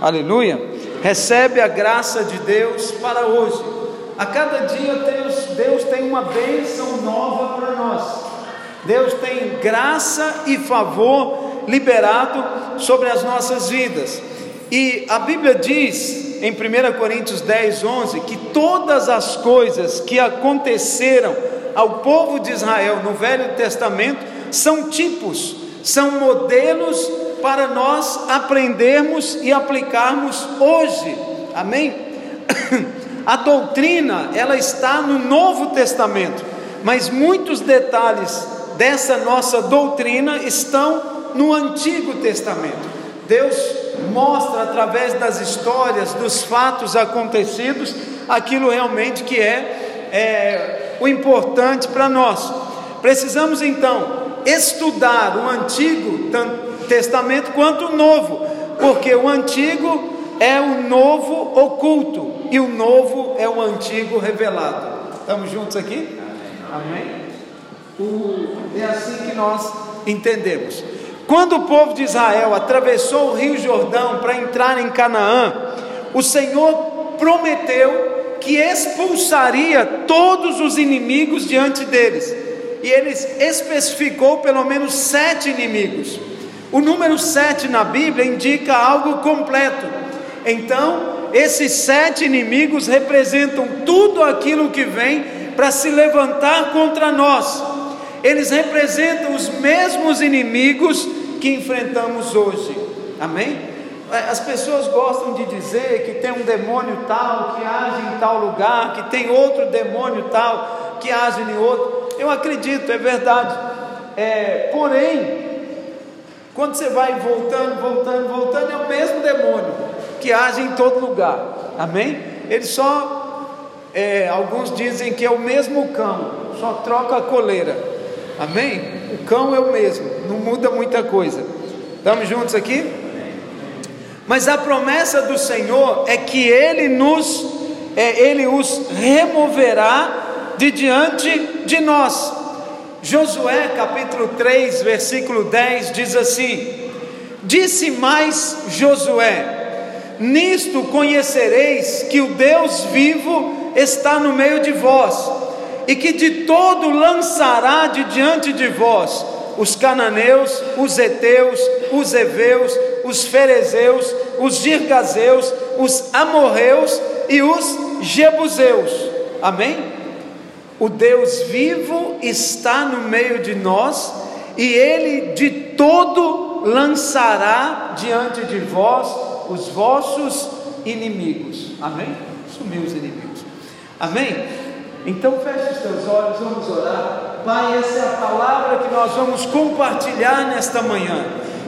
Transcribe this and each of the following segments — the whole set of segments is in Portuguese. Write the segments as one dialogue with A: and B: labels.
A: Aleluia. Recebe a graça de Deus para hoje. A cada dia Deus, Deus tem uma bênção nova para nós. Deus tem graça e favor liberado sobre as nossas vidas. E a Bíblia diz em 1 Coríntios 10, 11 que todas as coisas que aconteceram ao povo de Israel no Velho Testamento são tipos, são modelos para nós aprendermos e aplicarmos hoje. Amém? A doutrina, ela está no Novo Testamento, mas muitos detalhes dessa nossa doutrina estão no Antigo Testamento. Deus mostra através das histórias, dos fatos acontecidos, aquilo realmente que é, é o importante para nós. Precisamos então estudar o Antigo Testamento quanto o Novo, porque o Antigo é o novo oculto e o novo é o antigo revelado. Estamos juntos aqui? Amém? O, é assim que nós entendemos. Quando o povo de Israel atravessou o Rio Jordão para entrar em Canaã, o Senhor prometeu que expulsaria todos os inimigos diante deles. E eles especificou pelo menos sete inimigos. O número sete na Bíblia indica algo completo. Então, esses sete inimigos representam tudo aquilo que vem para se levantar contra nós. Eles representam os mesmos inimigos que enfrentamos hoje. Amém? É, as pessoas gostam de dizer que tem um demônio tal que age em tal lugar, que tem outro demônio tal que age em outro. Eu acredito, é verdade. É, porém, quando você vai voltando, voltando, voltando, é o mesmo demônio que age em todo lugar. Amém? Ele só, é, alguns dizem que é o mesmo cão, só troca a coleira. Amém? O cão é o mesmo, não muda muita coisa. Estamos juntos aqui? Mas a promessa do Senhor é que Ele nos, é, Ele os removerá de diante de nós. Josué capítulo 3, versículo 10 diz assim: Disse mais Josué: Nisto conhecereis que o Deus vivo está no meio de vós, e que de todo lançará de diante de vós os cananeus, os heteus, os heveus, os ferezeus, os girgazeus, os amorreus e os jebuseus. Amém? O Deus vivo está no meio de nós e ele de todo lançará diante de vós os vossos inimigos. Amém? Sumiu os inimigos. Amém? Então feche os teus olhos, vamos orar. Pai, essa é a palavra que nós vamos compartilhar nesta manhã.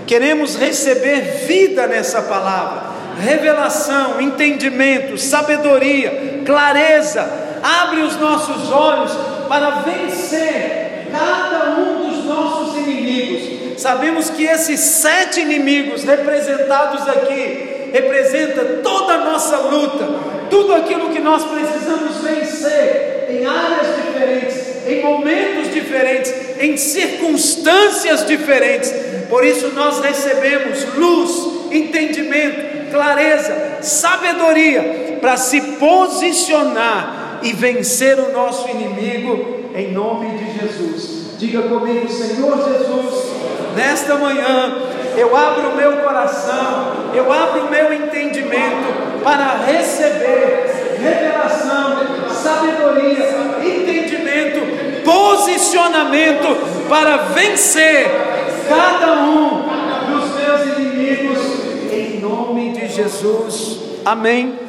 A: Queremos receber vida nessa palavra, revelação, entendimento, sabedoria, clareza abre os nossos olhos para vencer cada um dos nossos inimigos. Sabemos que esses sete inimigos representados aqui representa toda a nossa luta, tudo aquilo que nós precisamos vencer em áreas diferentes, em momentos diferentes, em circunstâncias diferentes. Por isso nós recebemos luz, entendimento, clareza, sabedoria para se posicionar e vencer o nosso inimigo em nome de Jesus. Diga comigo, Senhor Jesus, nesta manhã eu abro o meu coração, eu abro o meu entendimento para receber revelação, sabedoria, entendimento, posicionamento para vencer cada um dos meus inimigos em nome de Jesus. Amém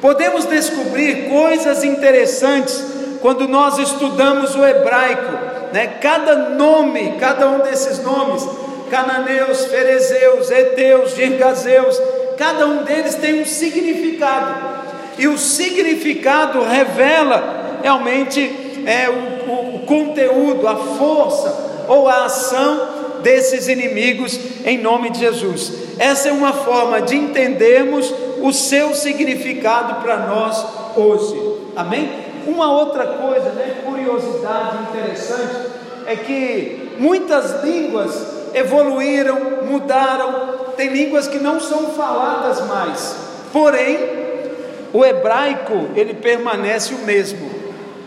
A: podemos descobrir coisas interessantes quando nós estudamos o hebraico, né? Cada nome, cada um desses nomes, cananeus, ferezeus, heteus, girgazeus, cada um deles tem um significado. E o significado revela realmente é o, o, o conteúdo, a força ou a ação desses inimigos em nome de Jesus. Essa é uma forma de entendermos o seu significado para nós hoje. Amém? Uma outra coisa, né, curiosidade interessante, é que muitas línguas evoluíram, mudaram, tem línguas que não são faladas mais. Porém, o hebraico, ele permanece o mesmo.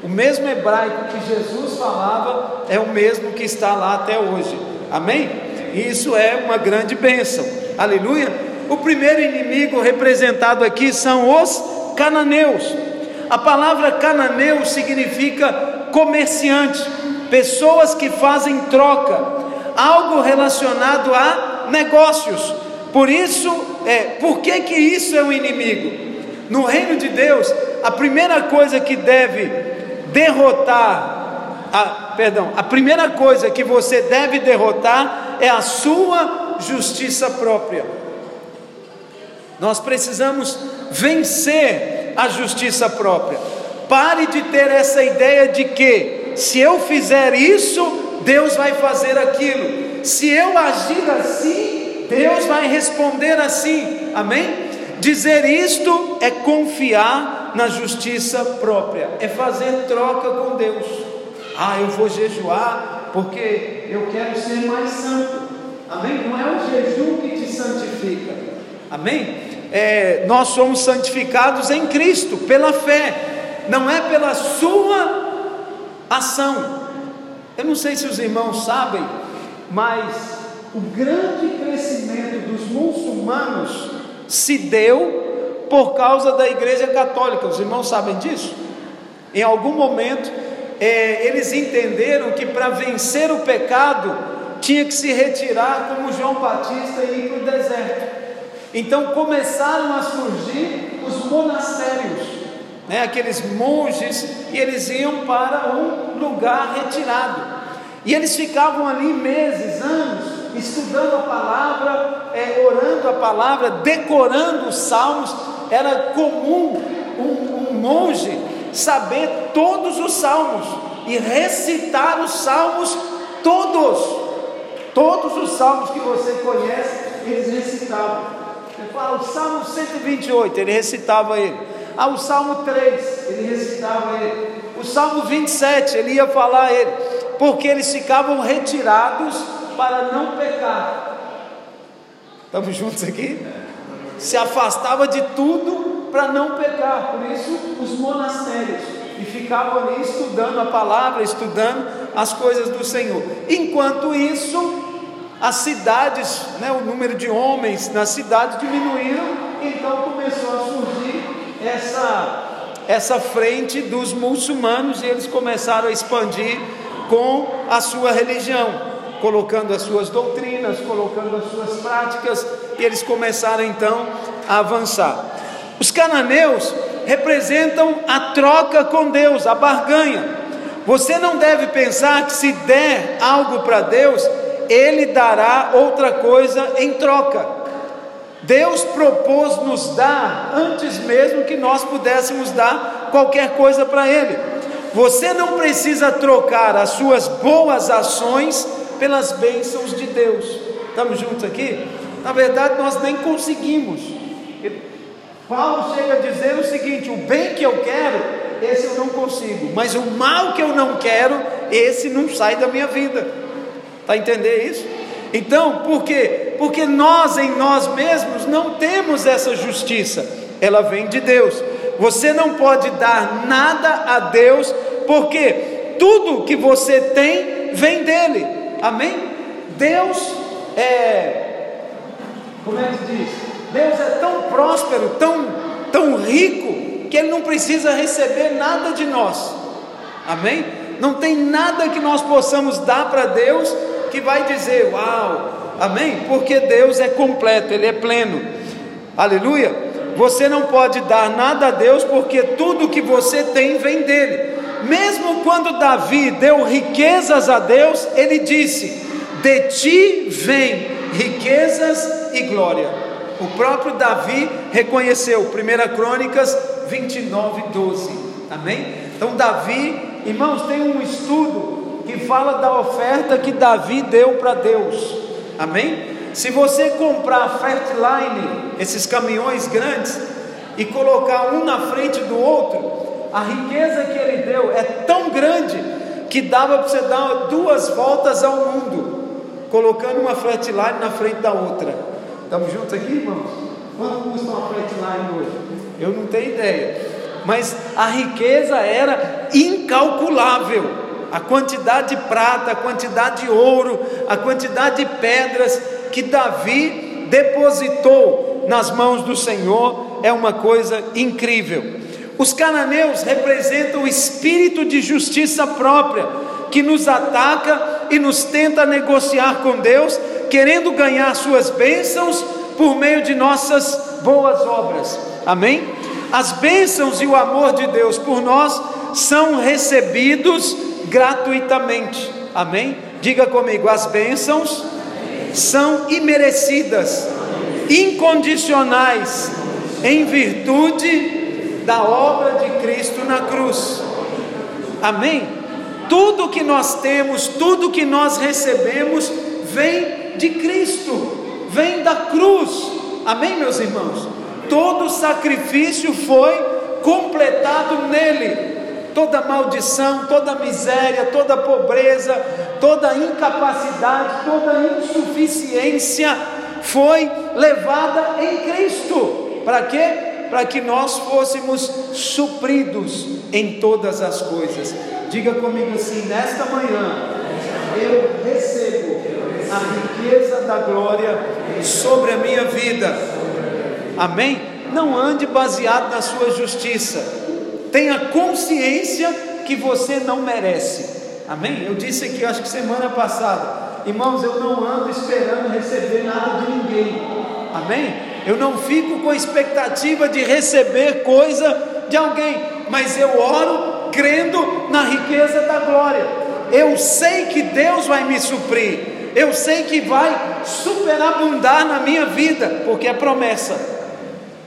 A: O mesmo hebraico que Jesus falava é o mesmo que está lá até hoje. Amém? Isso é uma grande bênção. Aleluia. O primeiro inimigo representado aqui são os cananeus. A palavra cananeu significa comerciante, pessoas que fazem troca, algo relacionado a negócios. Por isso, é, por que que isso é um inimigo? No reino de Deus, a primeira coisa que deve derrotar, a, perdão, a primeira coisa que você deve derrotar é a sua justiça própria. Nós precisamos vencer a justiça própria. Pare de ter essa ideia de que se eu fizer isso, Deus vai fazer aquilo. Se eu agir assim, Deus vai responder assim. Amém? Dizer isto é confiar na justiça própria, é fazer troca com Deus. Ah, eu vou jejuar porque eu quero ser mais santo. Amém? Não é o jejum que te santifica. Amém? É, nós somos santificados em Cristo pela fé, não é pela sua ação. Eu não sei se os irmãos sabem, mas o grande crescimento dos muçulmanos se deu por causa da Igreja Católica. Os irmãos sabem disso? Em algum momento, é, eles entenderam que para vencer o pecado tinha que se retirar, como João Batista, e ir para o deserto. Então começaram a surgir os monastérios, né, aqueles monges, e eles iam para um lugar retirado. E eles ficavam ali meses, anos, estudando a palavra, é, orando a palavra, decorando os salmos, era comum um, um monge saber todos os salmos e recitar os salmos todos. Todos os salmos que você conhece, eles recitavam. Fala o Salmo 128, ele recitava ele. Ah, o Salmo 3, ele recitava ele. O Salmo 27, ele ia falar ele. Porque eles ficavam retirados para não pecar. Estamos juntos aqui? se afastava de tudo para não pecar, por isso os monastérios, e ficavam ali estudando a palavra, estudando as coisas do Senhor. Enquanto isso, as cidades, né, o número de homens nas cidades diminuíram, então começou a surgir essa, essa frente dos muçulmanos e eles começaram a expandir com a sua religião colocando as suas doutrinas, colocando as suas práticas, e eles começaram então a avançar. Os cananeus representam a troca com Deus, a barganha. Você não deve pensar que se der algo para Deus, Ele dará outra coisa em troca. Deus propôs nos dar antes mesmo que nós pudéssemos dar qualquer coisa para Ele. Você não precisa trocar as suas boas ações pelas bênçãos de Deus. Estamos juntos aqui? Na verdade, nós nem conseguimos. Paulo chega a dizer o seguinte: o bem que eu quero, esse eu não consigo, mas o mal que eu não quero, esse não sai da minha vida. Está entender isso? Então, por quê? Porque nós em nós mesmos não temos essa justiça, ela vem de Deus. Você não pode dar nada a Deus, porque tudo que você tem vem dele. Amém? Deus é, como é que diz? Deus é tão próspero, tão, tão rico, que Ele não precisa receber nada de nós. Amém? Não tem nada que nós possamos dar para Deus que vai dizer, uau, amém? Porque Deus é completo, Ele é pleno. Aleluia. Você não pode dar nada a Deus, porque tudo que você tem vem dele. Mesmo quando Davi deu riquezas a Deus, ele disse: De ti vem riquezas e glória. O próprio Davi reconheceu, 1 Crônicas 29, 12. Amém? Então, Davi, irmãos, tem um estudo que fala da oferta que Davi deu para Deus. Amém? Se você comprar Fertline, esses caminhões grandes, e colocar um na frente do outro, a riqueza que ele deu é tão grande que dava para você dar duas voltas ao mundo, colocando uma flatline na frente da outra. Estamos juntos aqui, irmãos? Quanto custa uma flatline hoje? Eu não tenho ideia. Mas a riqueza era incalculável. A quantidade de prata, a quantidade de ouro, a quantidade de pedras que Davi depositou nas mãos do Senhor é uma coisa incrível. Os cananeus representam o espírito de justiça própria que nos ataca e nos tenta negociar com Deus, querendo ganhar suas bênçãos por meio de nossas boas obras. Amém? As bênçãos e o amor de Deus por nós são recebidos gratuitamente. Amém? Diga comigo, as bênçãos são imerecidas, incondicionais, em virtude da obra de Cristo na cruz. Amém? Tudo que nós temos, tudo que nós recebemos, vem de Cristo, vem da cruz. Amém, meus irmãos? Todo sacrifício foi completado nele. Toda maldição, toda miséria, toda pobreza, toda incapacidade, toda insuficiência foi levada em Cristo. Para quê? Para que nós fôssemos supridos em todas as coisas. Diga comigo assim: nesta manhã eu recebo a riqueza da glória sobre a minha vida. Amém? Não ande baseado na sua justiça. Tenha consciência que você não merece. Amém? Eu disse aqui, acho que semana passada, irmãos, eu não ando esperando receber nada de ninguém. Amém? Eu não fico com expectativa de receber coisa de alguém, mas eu oro crendo na riqueza da glória. Eu sei que Deus vai me suprir. Eu sei que vai superabundar na minha vida, porque é promessa.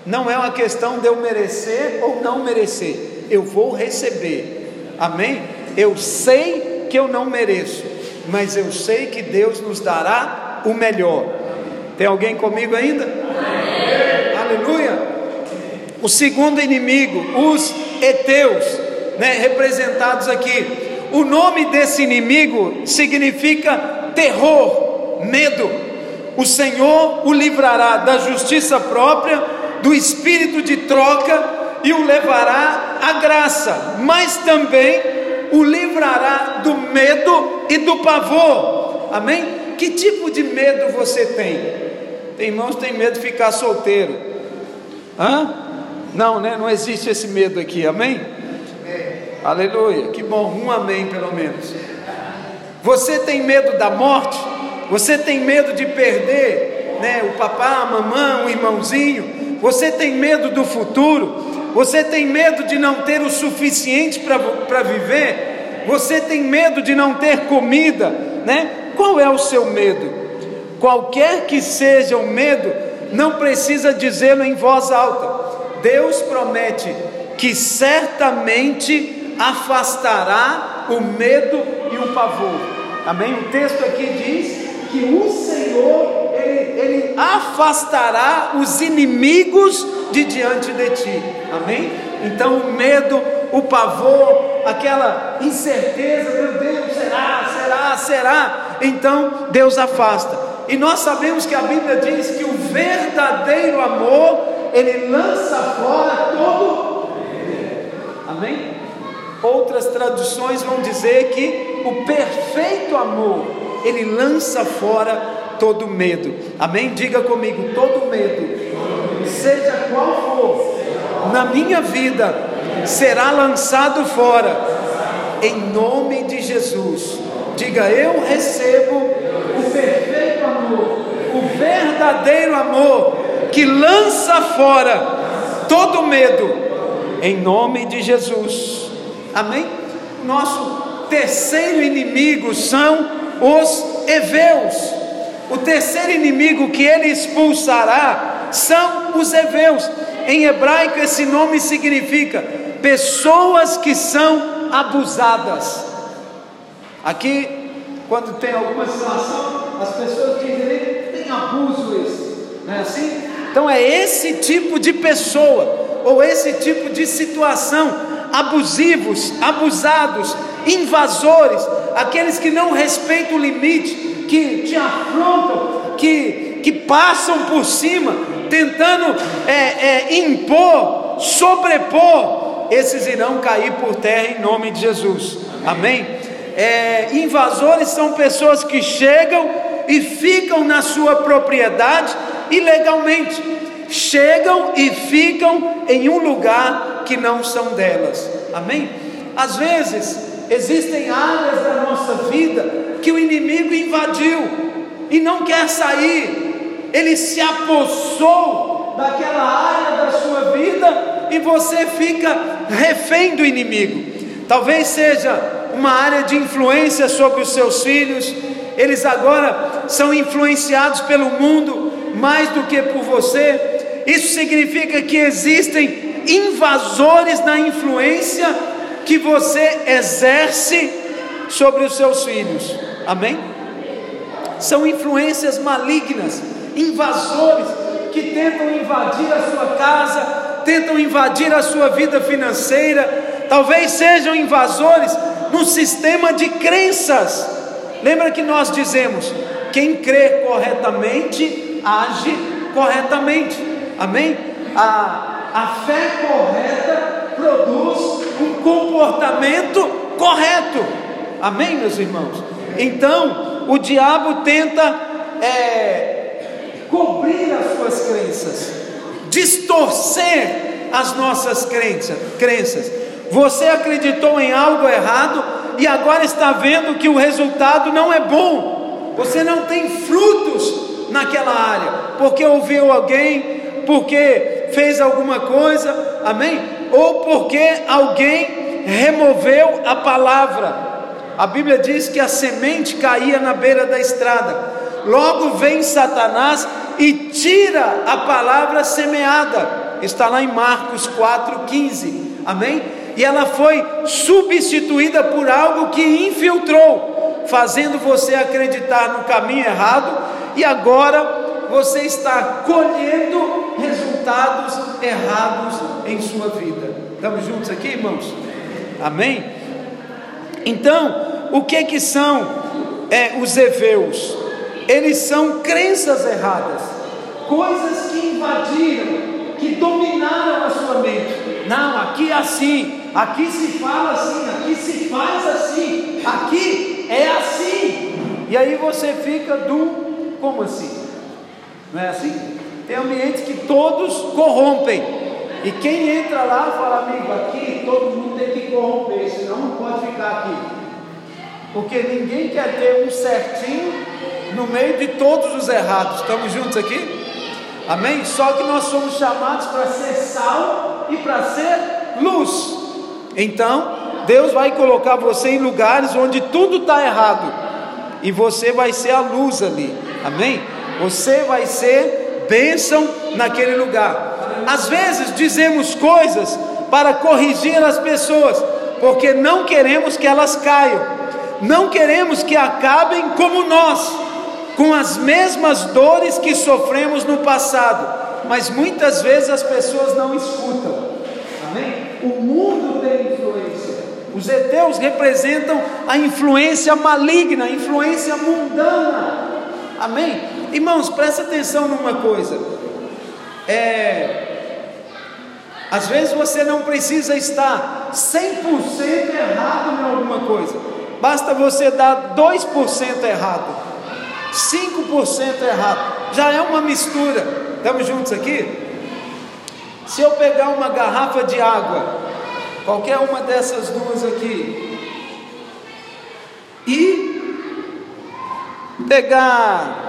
A: Não é uma questão de eu merecer ou não merecer. Eu vou receber. Amém? Eu sei que eu não mereço, mas eu sei que Deus nos dará o melhor. Tem alguém comigo ainda? Amém. Aleluia. O segundo inimigo, os heteus, né, representados aqui. O nome desse inimigo significa terror, medo. O Senhor o livrará da justiça própria, do espírito de troca e o levará à graça, mas também o livrará do medo e do pavor. Amém? Que tipo de medo você tem? Tem irmãos que tem medo de ficar solteiro. Hã? Não, né? Não existe esse medo aqui. Amém? Aleluia. Que bom. Um amém, pelo menos. Você tem medo da morte? Você tem medo de perder, né? O papá, a mamãe, o irmãozinho? Você tem medo do futuro? Você tem medo de não ter o suficiente para viver? Você tem medo de não ter comida, né? Qual é o seu medo? Qualquer que seja o medo, não precisa dizê-lo em voz alta. Deus promete que certamente afastará o medo e o pavor. Amém? O texto aqui diz que o Senhor ele, ele afastará os inimigos de diante de ti. Amém? Então o medo, o pavor, aquela incerteza, meu Deus, será, será, será. Então Deus afasta. E nós sabemos que a Bíblia diz que o verdadeiro amor, ele lança fora todo. Amém? Outras traduções vão dizer que o perfeito amor, ele lança fora todo medo. Amém? Diga comigo, todo medo seja qual for, na minha vida, será lançado fora, em nome de Jesus. Diga, eu recebo o perfeito amor, o verdadeiro amor, que lança fora todo medo, em nome de Jesus. Amém? Nosso terceiro inimigo são os heveus. O terceiro inimigo que ele expulsará são os heveus. Em hebraico, esse nome significa pessoas que são abusadas. Aqui, quando tem alguma situação, as pessoas dizem: tem abuso não é assim? Então, é esse tipo de pessoa, ou esse tipo de situação, abusivos, abusados, invasores, aqueles que não respeitam o limite, que te afrontam, que que passam por cima, tentando é, é, impor, sobrepor, esses irão cair por terra em nome de Jesus. Amém? É, invasores são pessoas que chegam e ficam na sua propriedade ilegalmente, chegam e ficam em um lugar que não são delas. Amém? Às vezes existem áreas da nossa vida que o inimigo invadiu e não quer sair. Ele se apossou daquela área da sua vida e você fica refém do inimigo. Talvez seja uma área de influência sobre os seus filhos, eles agora são influenciados pelo mundo mais do que por você. Isso significa que existem invasores na influência que você exerce sobre os seus filhos. Amém? São influências malignas, invasores que tentam invadir a sua casa, tentam invadir a sua vida financeira, talvez sejam invasores no sistema de crenças. Lembra que nós dizemos: quem crê corretamente, age corretamente. Amém? A, a fé correta produz um comportamento correto. Amém, meus irmãos? Então, o diabo tenta é, cobrir as suas crenças, distorcer as nossas crenças, crenças. Você acreditou em algo errado e agora está vendo que o resultado não é bom. Você não tem frutos naquela área, porque ouviu alguém, porque fez alguma coisa, amém? Ou porque alguém removeu a palavra. A Bíblia diz que a semente caía na beira da estrada. Logo vem Satanás e tira a palavra semeada. Está lá em Marcos 4:15. Amém? e ela foi substituída por algo que infiltrou, fazendo você acreditar no caminho errado, e agora você está colhendo resultados errados em sua vida. Estamos juntos aqui, irmãos? Amém? Então, o que que são é, os heveus? Eles são crenças erradas, coisas que invadiram, que dominaram a sua mente. Não, aqui é assim, aqui se fala assim, aqui se faz assim, aqui é assim. E aí você fica do como assim? Não é assim? Tem ambientes que todos corrompem. E quem entra lá fala, amigo, aqui todo mundo tem que corromper, senão não pode ficar. Porque ninguém quer ter um certinho no meio de todos os errados. Estamos juntos aqui? Amém? Só que nós somos chamados para ser sal e para ser luz. Então, Deus vai colocar você em lugares onde tudo está errado, e você vai ser a luz ali, amém? Você vai ser bênção naquele lugar. Às vezes dizemos coisas para corrigir as pessoas, porque não queremos que elas caiam, não queremos que acabem como nós, com as mesmas dores que sofremos no passado, mas muitas vezes as pessoas não escutam. Amém? O mundo tem influência. Os heteus representam a influência maligna, a influência mundana. Amém? Irmãos, presta atenção numa coisa. É, às vezes você não precisa estar 100% errado em alguma coisa. Basta você dar 2% errado, 5% errado. Já é uma mistura. Estamos juntos aqui? Se eu pegar uma garrafa de água, qualquer uma dessas duas aqui, e pegar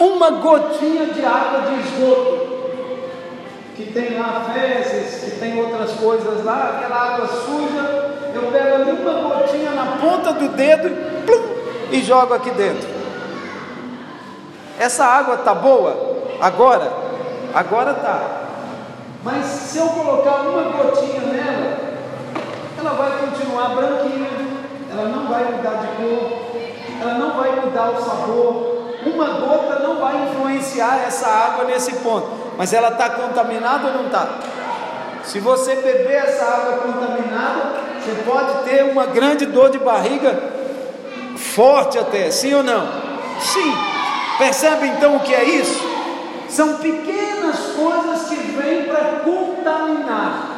A: uma gotinha de água de esgoto, que tem lá fezes, que tem outras coisas lá, aquela água suja, ponta do dedo plum, e jogo aqui dentro. Essa água está boa? Agora? Agora está. Mas se eu colocar uma gotinha nela, ela vai continuar branquinha, ela não vai mudar de cor, ela não vai mudar o sabor. Uma gota não vai influenciar essa água nesse ponto, mas ela está contaminada ou não está? Se você beber essa água contaminada, você pode ter uma grande dor de barriga, forte até, sim ou não? Sim. Percebe então o que é isso? São pequenas coisas que vêm para contaminar.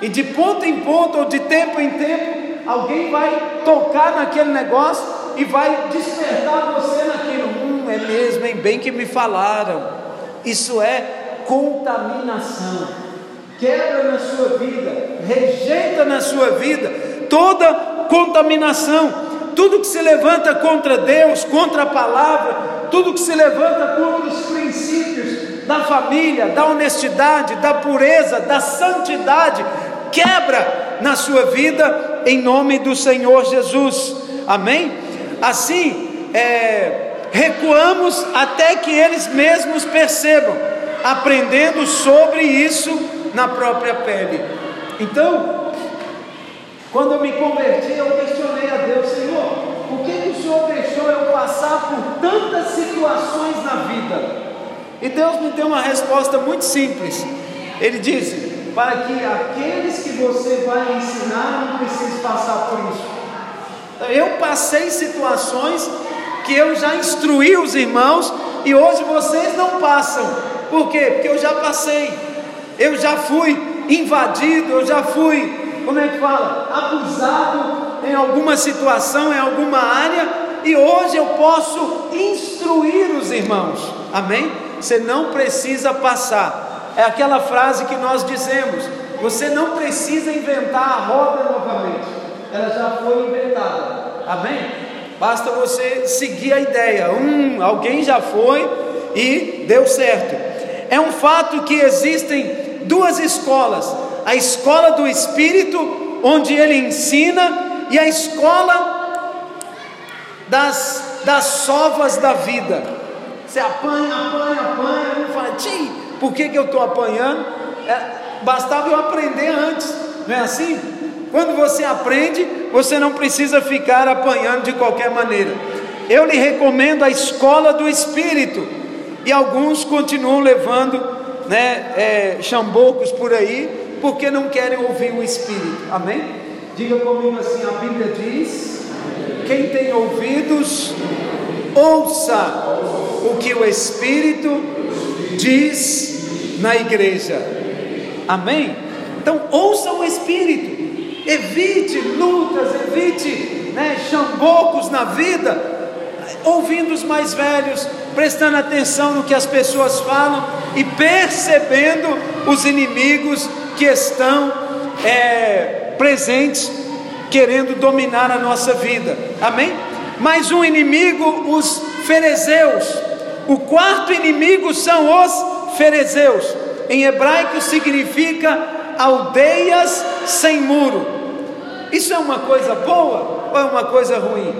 A: E de ponto em ponto, ou de tempo em tempo, alguém vai tocar naquele negócio e vai despertar você naquilo. Hum, é mesmo, hein? Bem que me falaram. Isso é contaminação. Quebra na sua vida, rejeita na sua vida toda contaminação tudo que se levanta contra Deus, contra a palavra, tudo que se levanta contra os princípios da família, da honestidade, da pureza, da santidade, quebra na sua vida em nome do Senhor Jesus. Amém? Assim, é, recuamos até que eles mesmos percebam, aprendendo sobre isso na própria pele. Então, quando eu me converti, eu questionei a Deus, Senhor, por que, que o Senhor deixou eu passar por tantas situações na vida? E Deus me deu uma resposta muito simples. Ele disse: para que aqueles que você vai ensinar não precisem passar por isso. Eu passei situações que eu já instruí os irmãos e hoje vocês não passam. Por quê? Porque eu já passei. Eu já fui invadido, eu já fui como é que fala? Abusado em alguma situação, em alguma área, e hoje eu posso instruir os irmãos, amém? Você não precisa passar, é aquela frase que nós dizemos: você não precisa inventar a roda novamente, ela já foi inventada, amém? Basta você seguir a ideia, um, alguém já foi e deu certo. É um fato que existem duas escolas a escola do Espírito, onde ele ensina, e a escola das, das sovas da vida. Você apanha, apanha, apanha, e fala, Tim, por que, que eu estou apanhando? É, bastava eu aprender antes, não é assim? Quando você aprende, você não precisa ficar apanhando de qualquer maneira. Eu lhe recomendo a escola do Espírito, e alguns continuam levando né, é, chambocos por aí, porque não querem ouvir o Espírito. Amém? Diga comigo assim: a Bíblia diz: quem tem ouvidos, ouça o que o Espírito diz na igreja. Amém? Então, ouça o Espírito. Evite lutas, evite né, chambocos na vida, ouvindo os mais velhos, prestando atenção no que as pessoas falam e percebendo os inimigos que estão é, presentes, querendo dominar a nossa vida. Amém? Mais um inimigo, os ferezeus. O quarto inimigo são os ferezeus. Em hebraico significa aldeias sem muro. Isso é uma coisa boa ou é uma coisa ruim?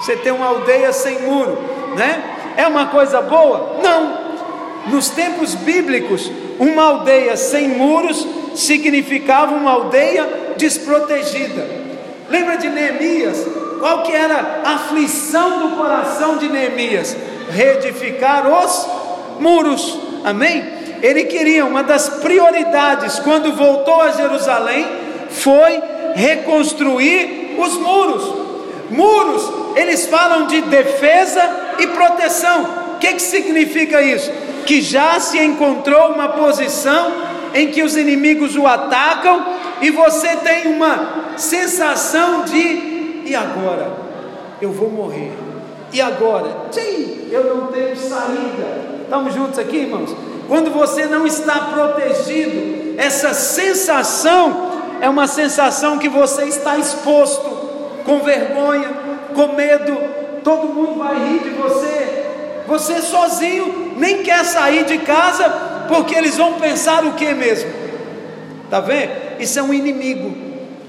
A: Você tem uma aldeia sem muro, né? É uma coisa boa? Não. Nos tempos bíblicos, uma aldeia sem muros significava uma aldeia desprotegida. Lembra de Neemias? Qual que era a aflição do coração de Neemias? Reedificar os muros. Amém? Ele queria uma das prioridades quando voltou a Jerusalém foi reconstruir os muros. Muros, eles falam de defesa e proteção. O que, que significa isso? que já se encontrou uma posição em que os inimigos o atacam e você tem uma sensação de e agora eu vou morrer. E agora? Sim, eu não tenho saída. Estamos juntos aqui, irmãos? Quando você não está protegido, essa sensação é uma sensação que você está exposto, com vergonha, com medo, todo mundo vai rir de você, você sozinho nem quer sair de casa porque eles vão pensar o que mesmo? Tá vendo? Isso é um inimigo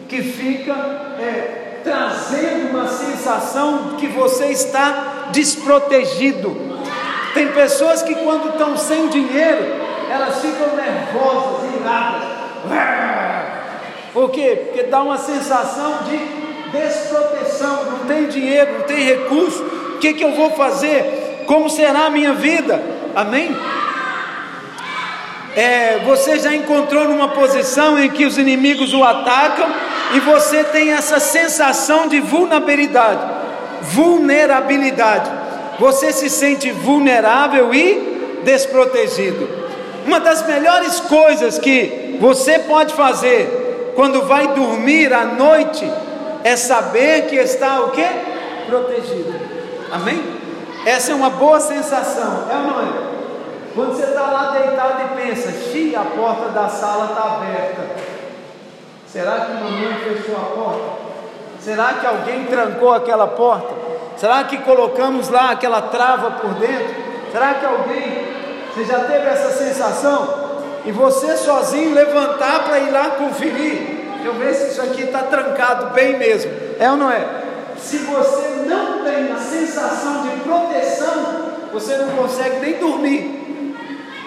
A: que fica é, trazendo uma sensação que você está desprotegido. Tem pessoas que quando estão sem dinheiro, elas ficam nervosas, iradas. Por quê? Porque dá uma sensação de desproteção. Não tem dinheiro, não tem recurso. O que, que eu vou fazer? como será a minha vida, amém? É, você já encontrou numa posição em que os inimigos o atacam e você tem essa sensação de vulnerabilidade, vulnerabilidade. você se sente vulnerável e desprotegido. Uma das melhores coisas que você pode fazer quando vai dormir à noite é saber que está o que? Protegido. Amém? Essa é uma boa sensação, é ou não é? Quando você está lá deitado e pensa, xi, a porta da sala está aberta. Será que mamãe fechou a porta? Será que alguém trancou aquela porta? Será que colocamos lá aquela trava por dentro? Será que alguém, você já teve essa sensação? E você sozinho levantar para ir lá conferir? Eu ver se isso aqui está trancado bem mesmo. É ou não é? Se você não tem a sensação de proteção, você não consegue nem dormir.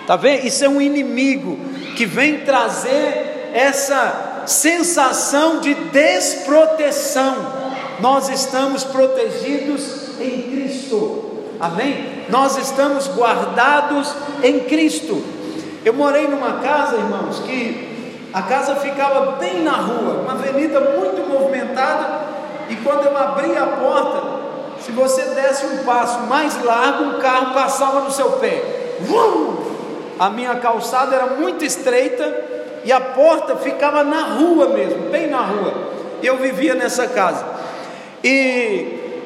A: Tá vendo? Isso é um inimigo que vem trazer essa sensação de desproteção. Nós estamos protegidos em Cristo. Amém? Nós estamos guardados em Cristo. Eu morei numa casa, irmãos, que a casa ficava bem na rua, uma avenida muito movimentada, e quando eu abria a porta, se você desse um passo mais largo, um carro passava no seu pé. A minha calçada era muito estreita e a porta ficava na rua mesmo, bem na rua. Eu vivia nessa casa. E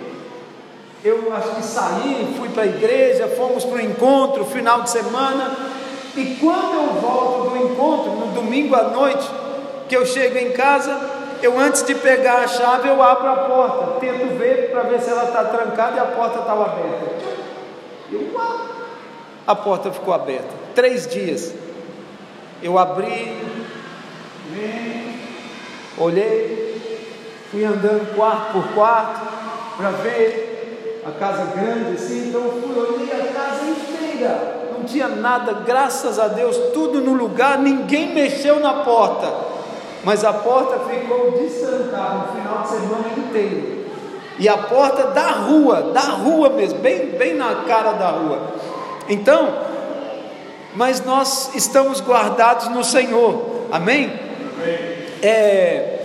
A: eu acho que saí, fui para a igreja, fomos para o encontro, final de semana. E quando eu volto do encontro, no domingo à noite, que eu chego em casa, eu antes de pegar a chave, eu abro a porta, tento ver para ver se ela está trancada e a porta estava aberta. Eu, a porta ficou aberta. Três dias. Eu abri, olhei, fui andando quarto por quarto para ver a casa grande assim, então eu fui, olhei a casa inteira não tinha nada, graças a Deus, tudo no lugar, ninguém mexeu na porta, mas a porta ficou destrancada no final de semana inteiro. E a porta da rua, da rua mesmo, bem, bem na cara da rua. Então, mas nós estamos guardados no Senhor, amém? É,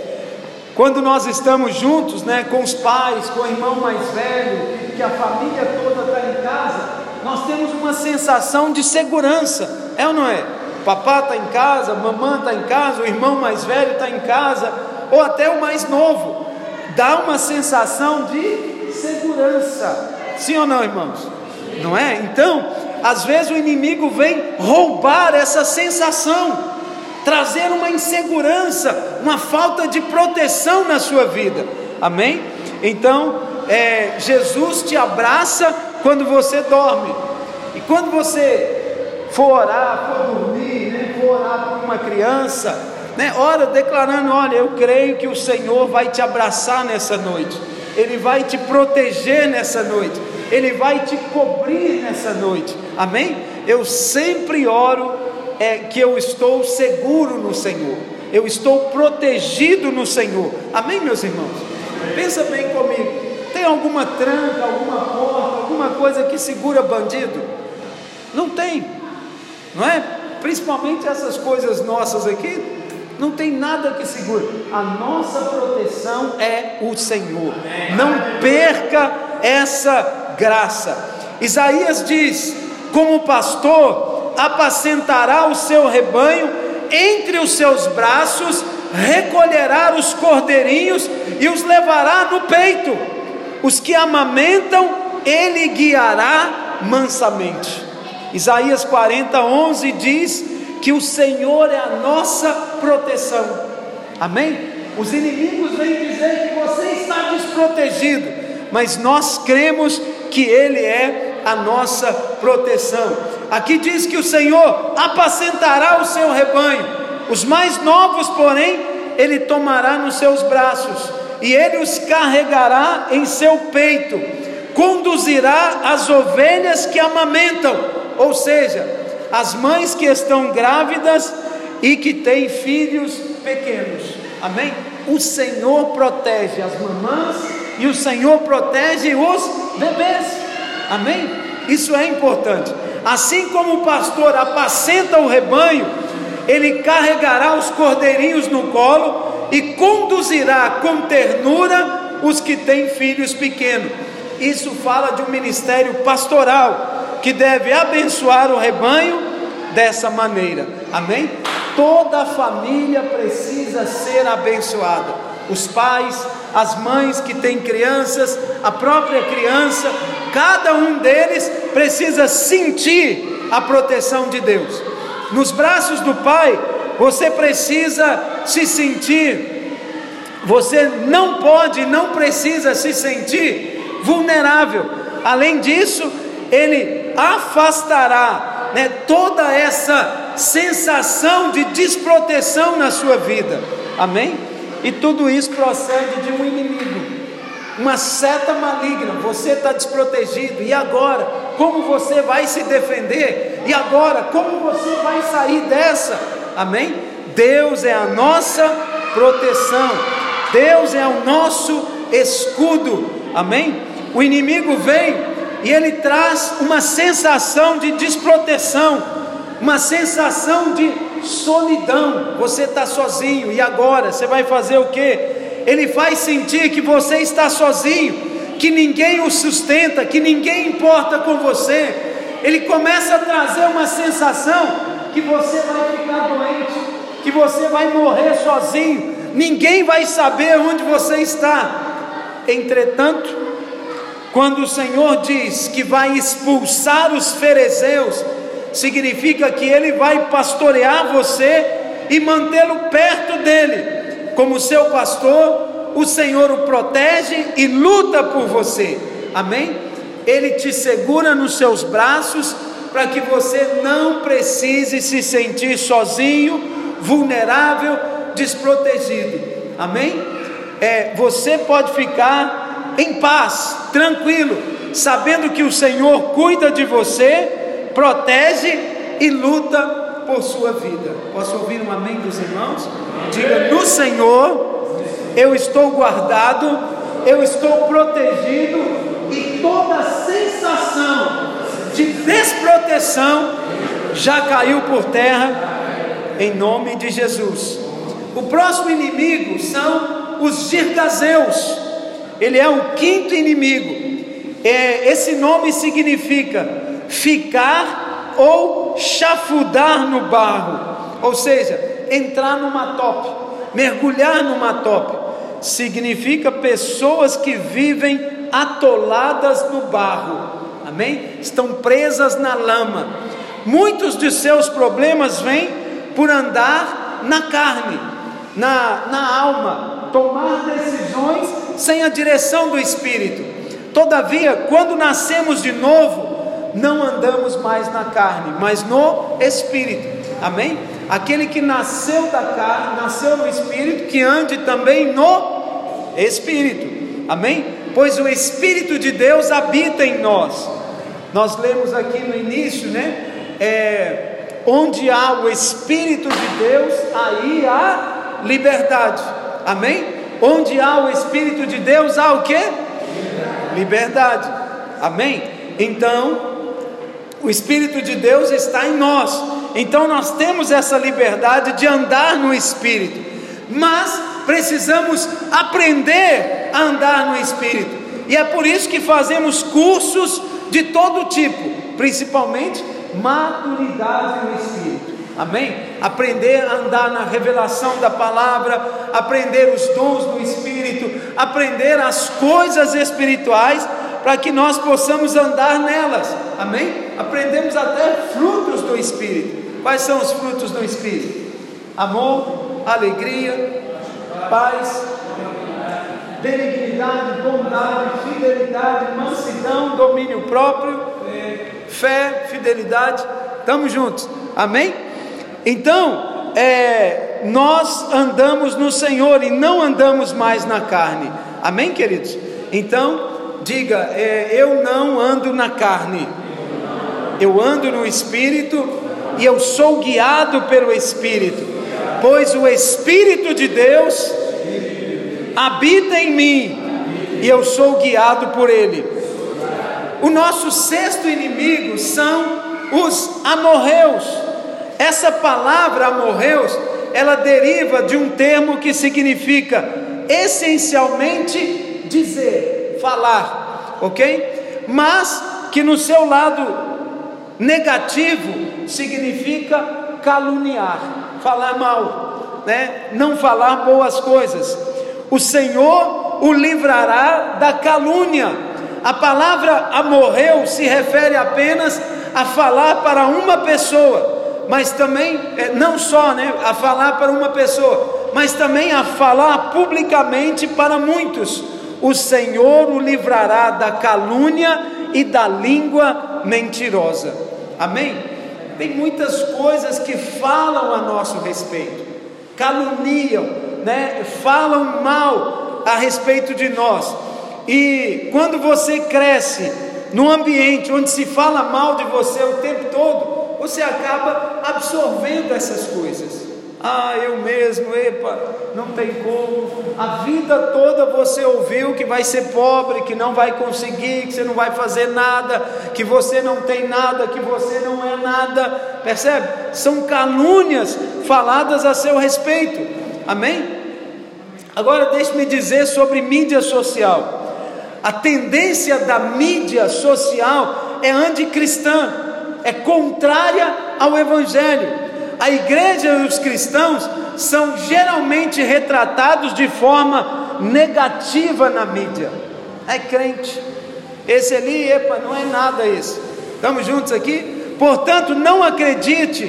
A: quando nós estamos juntos, né, com os pais, com o irmão mais velho, que a família toda está em casa, nós temos uma sensação de segurança, é ou não é? Papá está em casa, mamãe está em casa, o irmão mais velho está em casa, ou até o mais novo, dá uma sensação de segurança, sim ou não, irmãos? Não é? Então, às vezes o inimigo vem roubar essa sensação, trazer uma insegurança, uma falta de proteção na sua vida, amém? Então, é, Jesus te abraça quando você dorme. E quando você for orar, for dormir, né, for orar por uma criança, né, ora declarando: Olha, eu creio que o Senhor vai te abraçar nessa noite, Ele vai te proteger nessa noite, Ele vai te cobrir nessa noite, amém? Eu sempre oro é, que eu estou seguro no Senhor, eu estou protegido no Senhor, amém, meus irmãos? Pensa bem comigo. Tem alguma tranca, alguma porta, alguma coisa que segura bandido? Não tem, não é? Principalmente essas coisas nossas aqui, não tem nada que segure. A nossa proteção é o Senhor. Não perca essa graça. Isaías diz: como pastor, apacentará o seu rebanho entre os seus braços, recolherá os cordeirinhos e os levará no peito os que amamentam, ele guiará mansamente. Isaías 40, 11 diz que o Senhor é a nossa proteção. Amém? Os inimigos vêm dizer que você está desprotegido, mas nós cremos que Ele é a nossa proteção. Aqui diz que o Senhor apacentará o seu rebanho, os mais novos, porém, Ele tomará nos seus braços e ele os carregará em seu peito, conduzirá as ovelhas que amamentam, ou seja, as mães que estão grávidas e que têm filhos pequenos. Amém? O Senhor protege as mamãs e o Senhor protege os bebês. Amém? Isso é importante. Assim como o pastor apacenta o rebanho, ele carregará os cordeirinhos no colo e conduzirá com ternura os que têm filhos pequenos. isso fala de um ministério pastoral que deve abençoar o rebanho dessa maneira. Amém? Toda a família precisa ser abençoada. Os pais, as mães que têm crianças, a própria criança, cada um deles precisa sentir a proteção de Deus. Nos braços do Pai, você precisa se sentir, você não pode, não precisa se sentir vulnerável. Além disso, Ele afastará né, toda essa sensação de desproteção na sua vida. Amém? E tudo isso procede de um inimigo, uma seta maligna. Você está desprotegido, e agora? Como você vai se defender? E agora? Como você vai sair dessa? Amém? Deus é a nossa proteção, Deus é o nosso escudo. Amém? O inimigo vem e ele traz uma sensação de desproteção, uma sensação de solidão, você está sozinho, e agora você vai fazer o que? Ele faz sentir que você está sozinho, que ninguém o sustenta, que ninguém importa com você. Ele começa a trazer uma sensação que você vai ficar doente, que você vai morrer sozinho, ninguém vai saber onde você está. Entretanto, quando o Senhor diz que vai expulsar os fariseus, significa que Ele vai pastorear você e mantê-lo perto dele. Como seu pastor, o Senhor o protege e luta por você. Amém? Ele te segura nos seus braços para que você não precise se sentir sozinho, vulnerável, desprotegido. Amém? É, você pode ficar em paz, tranquilo, sabendo que o Senhor cuida de você protege e luta por sua vida. Posso ouvir um amém dos irmãos? Diga: No Senhor eu estou guardado, eu estou protegido e toda sensação de desproteção já caiu por terra em nome de Jesus. O próximo inimigo são os girgazeus. Ele é o quinto inimigo. É, esse nome significa ficar ou chafudar no barro, ou seja, entrar numa top, mergulhar numa top, significa pessoas que vivem atoladas no barro, amém? Estão presas na lama. Muitos de seus problemas vêm por andar na carne, na, na alma, tomar decisões sem a direção do Espírito. Todavia, quando nascemos de novo, não andamos mais na carne, mas no espírito. Amém? Aquele que nasceu da carne, nasceu no espírito, que ande também no espírito. Amém? Pois o espírito de Deus habita em nós. Nós lemos aqui no início, né? É, onde há o espírito de Deus, aí há liberdade. Amém? Onde há o espírito de Deus, há o que? Liberdade. liberdade. Amém? Então, o Espírito de Deus está em nós, então nós temos essa liberdade de andar no Espírito, mas precisamos aprender a andar no Espírito, e é por isso que fazemos cursos de todo tipo, principalmente maturidade no Espírito. Amém? Aprender a andar na revelação da palavra, aprender os dons do Espírito, aprender as coisas espirituais para que nós possamos andar nelas. Amém? Aprendemos até frutos do Espírito. Quais são os frutos do Espírito? Amor, alegria, paz, benignidade, bondade, fidelidade, mansidão, domínio próprio, fé, fidelidade. Estamos juntos. Amém? Então, é, nós andamos no Senhor e não andamos mais na carne. Amém, queridos? Então, Diga, é, eu não ando na carne, eu ando no Espírito e eu sou guiado pelo Espírito, pois o Espírito de Deus habita em mim e eu sou guiado por Ele. O nosso sexto inimigo são os amorreus. Essa palavra amorreus, ela deriva de um termo que significa essencialmente dizer falar. ok? Mas que no seu lado negativo significa caluniar, falar mal, né? Não falar boas coisas. O Senhor o livrará da calúnia. A palavra amorreu se refere apenas a falar para uma pessoa, mas também é, não só, né, a falar para uma pessoa, mas também a falar publicamente para muitos. O Senhor o livrará da calúnia e da língua mentirosa. Amém? Tem muitas coisas que falam a nosso respeito, caluniam, né? Falam mal a respeito de nós. E quando você cresce num ambiente onde se fala mal de você o tempo todo, você acaba absorvendo essas coisas. Ah, eu mesmo, epa, não tem como. A vida toda você ouviu que vai ser pobre, que não vai conseguir, que você não vai fazer nada, que você não tem nada, que você não é nada. Percebe? São calúnias faladas a seu respeito. Amém? Agora deixe-me dizer sobre mídia social. A tendência da mídia social é anticristã, é contrária ao evangelho a igreja e os cristãos são geralmente retratados de forma negativa na mídia. É crente, esse ali, epa, não é nada isso. Estamos juntos aqui? Portanto, não acredite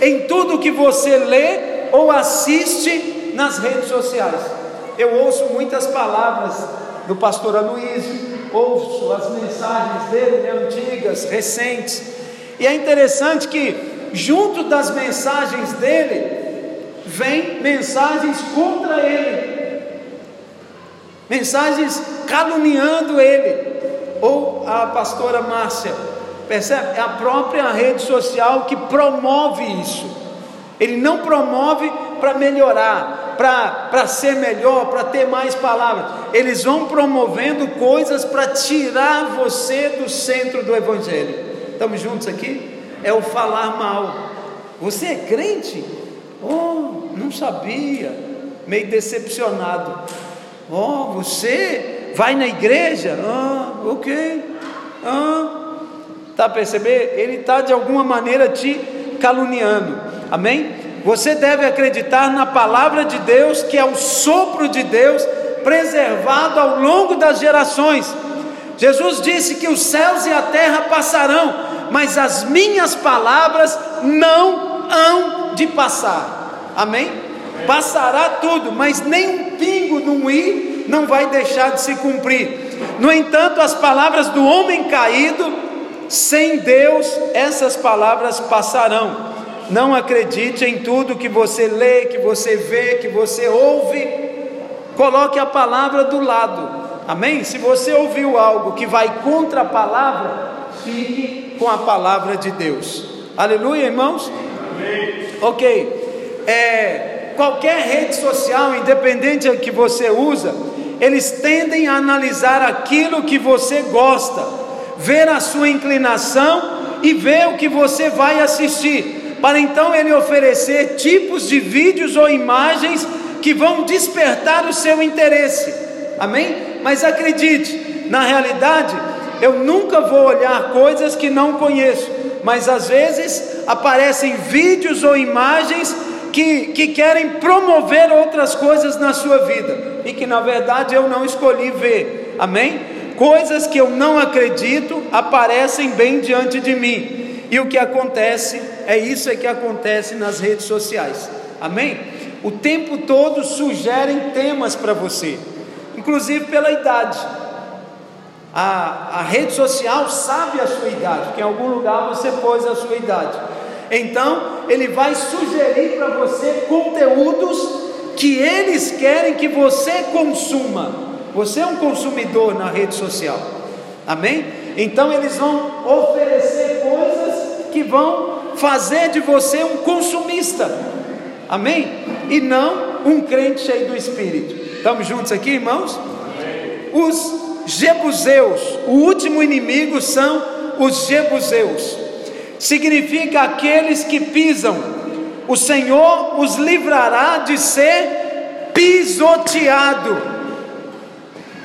A: em tudo que você lê ou assiste nas redes sociais. Eu ouço muitas palavras do pastor Aloysio, ouço as mensagens dele, né, antigas, recentes, e é interessante que junto das mensagens dele, vem mensagens contra ele, mensagens caluniando ele, ou a pastora Márcia, percebe? É a própria rede social que promove isso. Ele não promove para melhorar, para ser melhor, para ter mais palavras. Eles vão promovendo coisas para tirar você do centro do Evangelho. Estamos juntos aqui? é o falar mal. Você é crente? Oh, não sabia, meio decepcionado. Oh, você vai na igreja? Ah, ok. Ah, tá perceber? Ele está de alguma maneira te caluniando. Amém? Você deve acreditar na palavra de Deus, que é o sopro de Deus preservado ao longo das gerações. Jesus disse que os céus e a terra passarão, mas as minhas palavras não hão de passar. Amém? Passará tudo, mas nem um pingo num i não vai deixar de se cumprir. No entanto, as palavras do homem caído, sem Deus, essas palavras passarão. Não acredite em tudo que você lê, que você vê, que você ouve. Coloque a palavra do lado. Amém? Se você ouviu algo que vai contra a palavra, fique com a palavra de Deus. Aleluia, irmãos? Amém. Ok. É, qualquer rede social, independente que você usa, eles tendem a analisar aquilo que você gosta, ver a sua inclinação e ver o que você vai assistir, para então ele oferecer tipos de vídeos ou imagens que vão despertar o seu interesse. Amém? Mas acredite, na realidade, eu nunca vou olhar coisas que não conheço, mas às vezes aparecem vídeos ou imagens que, que querem promover outras coisas na sua vida e que na verdade eu não escolhi ver, amém? Coisas que eu não acredito aparecem bem diante de mim, e o que acontece é isso é que acontece nas redes sociais, amém? O tempo todo sugerem temas para você, inclusive pela idade a, a rede social sabe a sua idade, porque em algum lugar você pôs a sua idade. Então, ele vai sugerir para você conteúdos que eles querem que você consuma. Você é um consumidor na rede social. Amém? Então eles vão oferecer coisas que vão fazer de você um consumista. Amém? E não um crente cheio do espírito. Estamos juntos aqui, irmãos? Amém. Os Jebuseus, o último inimigo são os Jebuseus. Significa aqueles que pisam. O Senhor os livrará de ser pisoteado.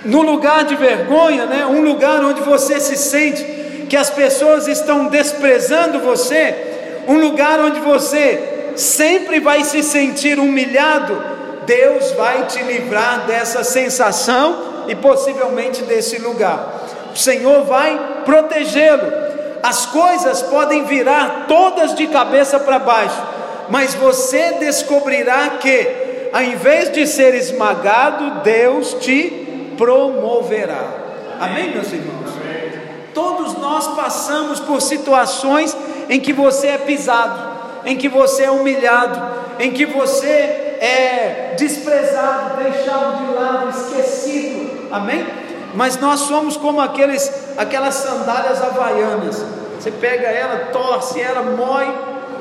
A: no lugar de vergonha, né? Um lugar onde você se sente que as pessoas estão desprezando você, um lugar onde você sempre vai se sentir humilhado, Deus vai te livrar dessa sensação e possivelmente desse lugar. O Senhor vai protegê-lo. As coisas podem virar todas de cabeça para baixo, mas você descobrirá que, ao invés de ser esmagado, Deus te promoverá. Amém, meus irmãos? Todos nós passamos por situações em que você é pisado, em que você é humilhado, em que você é desprezado, deixado de lado, esquecido. Amém? Mas nós somos como aqueles, aquelas sandálias havaianas. Você pega ela, torce ela, mói,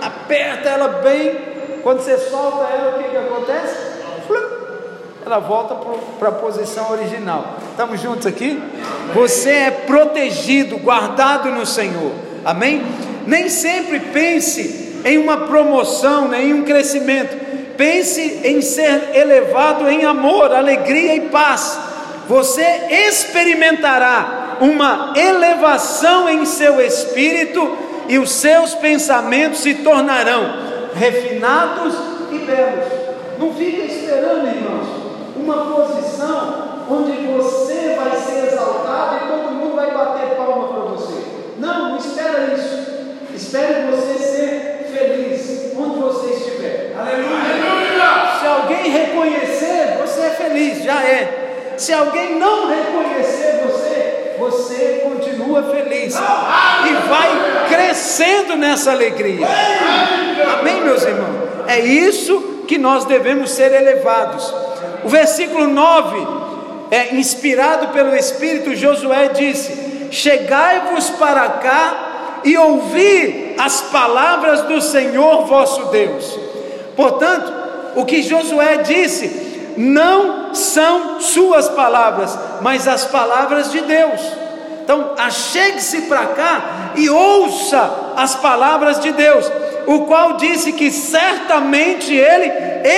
A: aperta ela bem. Quando você solta ela, o que, que acontece? Ela volta para a posição original. Estamos juntos aqui? Você é protegido, guardado no Senhor. Amém? Nem sempre pense em uma promoção, nem em um crescimento. Pense em ser elevado em amor, alegria e paz. Você experimentará uma elevação em seu espírito e os seus pensamentos se tornarão refinados e belos. Não fica esperando, irmãos, uma posição onde você vai ser exaltado e todo mundo vai bater palma para você. Não, não espera isso. Espere você ser feliz onde você estiver. Aleluia. Aleluia. Se alguém reconhecer, você é feliz, já é. Se alguém não reconhecer você, você continua feliz e vai crescendo nessa alegria. Amém, meus irmãos? É isso que nós devemos ser elevados. O versículo 9, é, inspirado pelo Espírito, Josué disse: Chegai-vos para cá e ouvir as palavras do Senhor vosso Deus. Portanto, o que Josué disse não são suas palavras, mas as palavras de Deus. Então, achegue-se para cá e ouça as palavras de Deus, o qual disse que certamente ele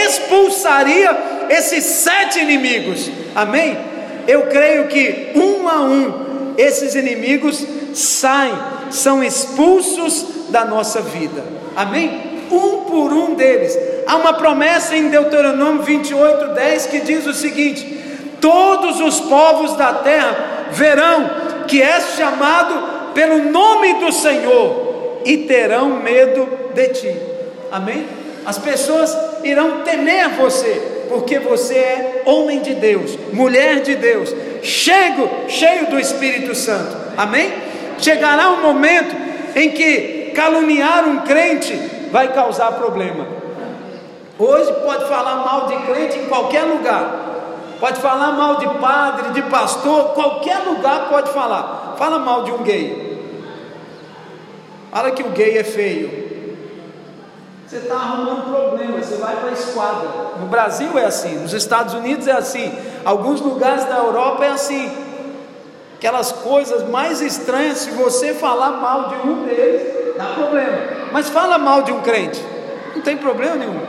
A: expulsaria esses sete inimigos. Amém? Eu creio que um a um esses inimigos saem são expulsos da nossa vida. Amém? Um por um deles. Há uma promessa em Deuteronômio 28, 10 que diz o seguinte: Todos os povos da terra verão que és chamado pelo nome do Senhor e terão medo de ti. Amém? As pessoas irão temer você, porque você é homem de Deus, mulher de Deus, cheio, cheio do Espírito Santo. Amém? Chegará um momento em que caluniar um crente vai causar problema. Hoje pode falar mal de crente em qualquer lugar. Pode falar mal de padre, de pastor, qualquer lugar pode falar. Fala mal de um gay. Fala que o gay é feio. Você está arrumando problema, você vai para a esquadra. No Brasil é assim, nos Estados Unidos é assim, alguns lugares da Europa é assim aquelas coisas mais estranhas, se você falar mal de um deles, dá problema. Mas fala mal de um crente, não tem problema nenhum.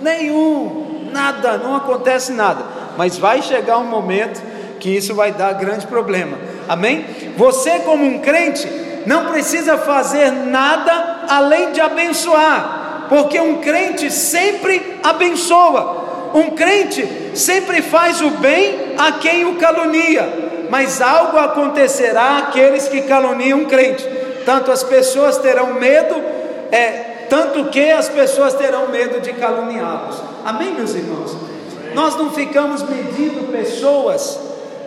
A: Nenhum, nada, não acontece nada. Mas vai chegar um momento que isso vai dar grande problema. Amém? Você, como um crente, não precisa fazer nada além de abençoar, porque um crente sempre abençoa. Um crente sempre faz o bem a quem o calunia mas algo acontecerá àqueles que caluniam um crente. Tanto as pessoas terão medo, é, tanto que as pessoas terão medo de caluniá-los. Amém, meus irmãos? Nós não ficamos medindo pessoas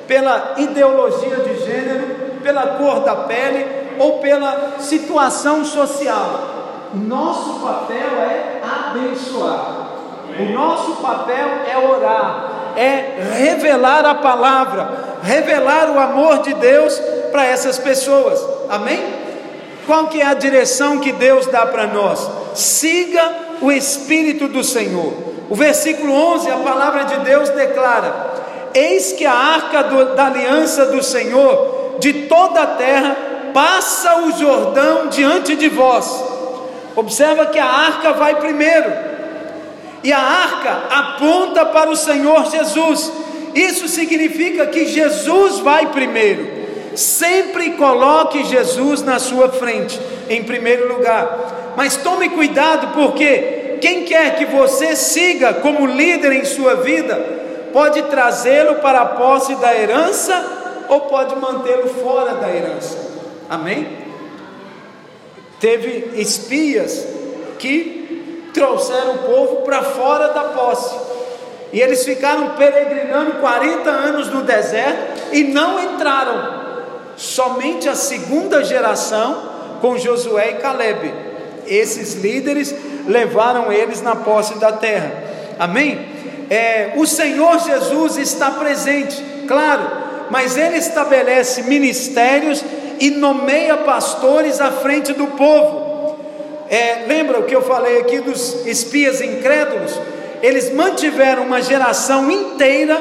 A: pela ideologia de gênero, pela cor da pele ou pela situação social. Nosso papel é abençoar. O nosso papel é orar, é revelar a palavra, revelar o amor de Deus para essas pessoas. Amém? Qual que é a direção que Deus dá para nós? Siga o espírito do Senhor. O versículo 11, a palavra de Deus declara: Eis que a arca do, da aliança do Senhor de toda a terra passa o Jordão diante de vós. Observa que a arca vai primeiro. E a arca aponta para o Senhor Jesus Isso significa que Jesus vai primeiro. Sempre coloque Jesus na sua frente, em primeiro lugar. Mas tome cuidado, porque quem quer que você siga como líder em sua vida, pode trazê-lo para a posse da herança ou pode mantê-lo fora da herança. Amém? Teve espias que trouxeram o povo para fora da posse. E eles ficaram peregrinando 40 anos no deserto e não entraram. Somente a segunda geração com Josué e Caleb. Esses líderes levaram eles na posse da terra. Amém? É, o Senhor Jesus está presente, claro, mas ele estabelece ministérios e nomeia pastores à frente do povo. É, lembra o que eu falei aqui dos espias incrédulos? Eles mantiveram uma geração inteira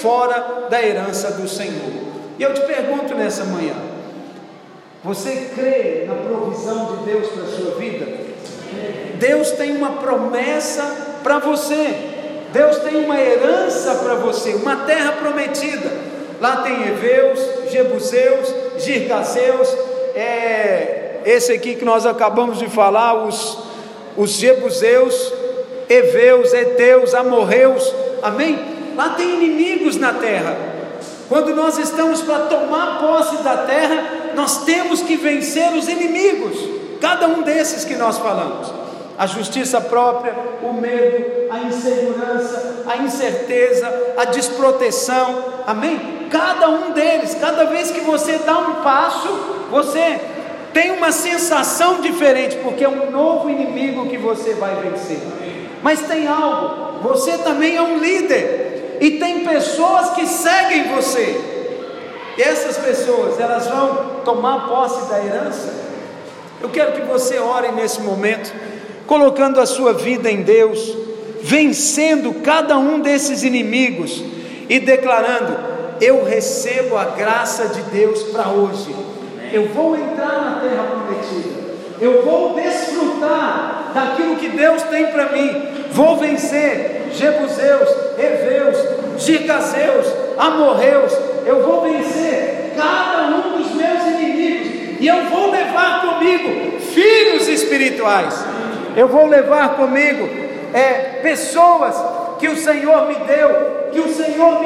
A: fora da herança do Senhor. E eu te pergunto nessa manhã: você crê na provisão de Deus para a sua vida? Deus tem uma promessa para você, Deus tem uma herança para você, uma terra prometida. Lá tem Eveus, Jebuseus, Girgazeus, é, esse aqui que nós acabamos de falar, os, os Jebuseus, Eveus, Eteus, Amorreus, amém? Lá tem inimigos na terra. Quando nós estamos para tomar posse da terra, nós temos que vencer os inimigos, cada um desses que nós falamos. A justiça própria, o medo, a insegurança, a incerteza, a desproteção, amém? Cada um deles, cada vez que você dá um passo, você tem uma sensação diferente, porque é um novo inimigo que você vai vencer. Mas tem algo, você também é um líder, e tem pessoas que seguem você. E essas pessoas, elas vão tomar posse da herança. Eu quero que você ore nesse momento, colocando a sua vida em Deus, vencendo cada um desses inimigos e declarando: Eu recebo a graça de Deus para hoje. Eu vou entrar na terra prometida. Eu vou desfrutar daquilo que Deus tem para mim. Vou vencer Jebuseus, Eveus, Gigazeus, Amorreus. Eu vou vencer cada um dos meus inimigos. E eu vou levar comigo filhos espirituais. Eu vou levar comigo é, pessoas que o Senhor me deu, que o Senhor me